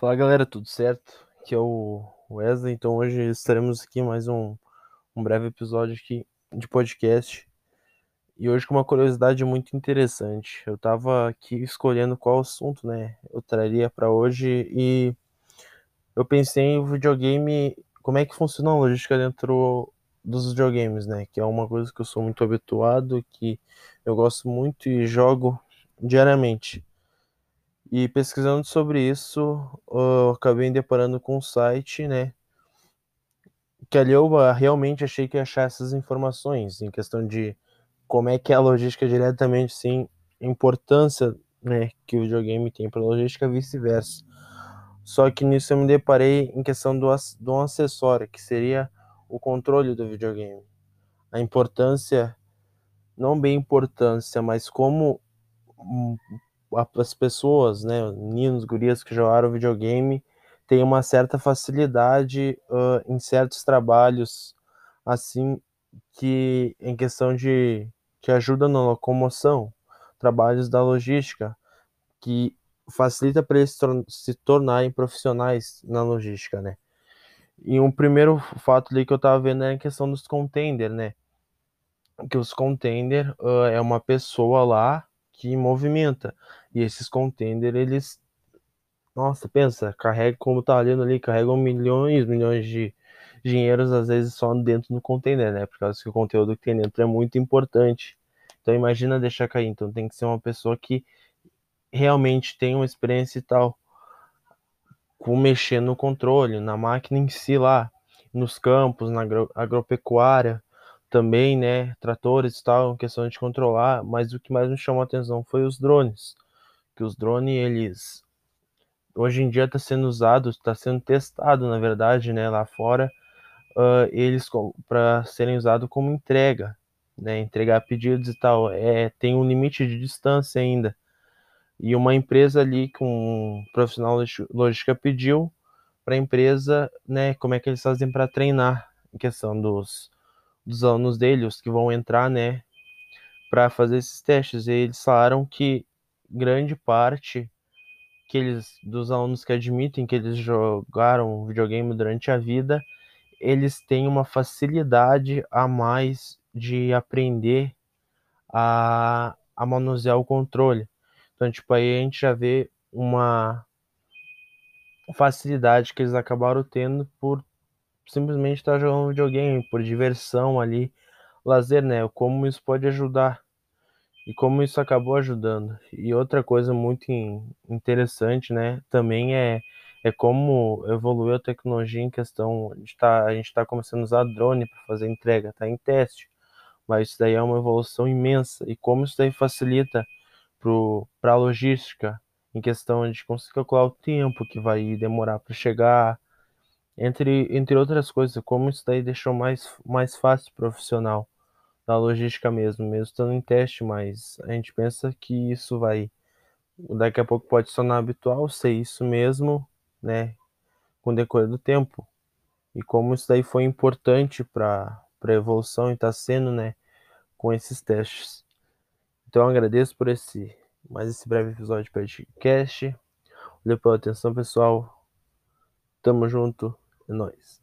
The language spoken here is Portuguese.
Fala galera, tudo certo? Aqui é o Wesley, então hoje estaremos aqui mais um, um breve episódio aqui de podcast e hoje com uma curiosidade muito interessante. Eu tava aqui escolhendo qual assunto, né, eu traria para hoje e eu pensei em videogame, como é que funciona a logística dentro dos videogames, né, que é uma coisa que eu sou muito habituado, que eu gosto muito e jogo diariamente. E pesquisando sobre isso, eu acabei me deparando com um site, né? Que ali eu ah, realmente achei que ia achar essas informações em questão de como é que é a logística diretamente, sim, importância, né, que o videogame tem para logística vice-versa. Só que nisso eu me deparei em questão do, do um acessório, que seria o controle do videogame. A importância, não bem importância, mas como as pessoas, né, meninos, gurias que jogaram videogame, têm uma certa facilidade uh, em certos trabalhos, assim, que em questão de que ajuda na locomoção, trabalhos da logística, que facilita para eles se tornarem profissionais na logística, né? E um primeiro fato ali que eu tava vendo é a questão dos contender, né? Que os contender uh, é uma pessoa lá que movimenta. E esses contender, eles. Nossa, pensa, carrega, como tá olhando ali, carregam milhões, milhões de dinheiros, às vezes só dentro do container, né? Por causa que o conteúdo que tem dentro é muito importante. Então imagina deixar cair. Então tem que ser uma pessoa que realmente tem uma experiência e tal. Com mexer no controle, na máquina em si lá, nos campos, na agro agropecuária também, né, tratores e tal, questão de controlar, mas o que mais me chamou a atenção foi os drones, que os drones, eles, hoje em dia está sendo usado, está sendo testado, na verdade, né, lá fora, uh, eles para serem usados como entrega, né, entregar pedidos e tal, é, tem um limite de distância ainda, e uma empresa ali com um profissional de logística pediu para a empresa, né, como é que eles fazem para treinar em questão dos dos alunos dele, os que vão entrar, né, para fazer esses testes. E eles falaram que grande parte que eles dos alunos que admitem que eles jogaram videogame durante a vida, eles têm uma facilidade a mais de aprender a, a manusear o controle. Então, tipo, aí a gente já vê uma facilidade que eles acabaram tendo por simplesmente estar tá jogando videogame por diversão ali, lazer, né? Como isso pode ajudar e como isso acabou ajudando. E outra coisa muito interessante, né? Também é é como evoluiu a tecnologia em questão de tá, a gente está começando a usar drone para fazer entrega, tá em teste, mas isso daí é uma evolução imensa e como isso daí facilita para a logística em questão de conseguir calcular o tempo que vai demorar para chegar, entre, entre outras coisas, como isso daí deixou mais, mais fácil profissional da logística mesmo, mesmo estando em teste, mas a gente pensa que isso vai, daqui a pouco pode sonar habitual ser isso mesmo, né, com o decorrer do tempo. E como isso daí foi importante para a evolução e está sendo, né, com esses testes. Então agradeço por esse mais esse breve episódio de podcast. Valeu pela atenção, pessoal. Tamo junto. É nóis.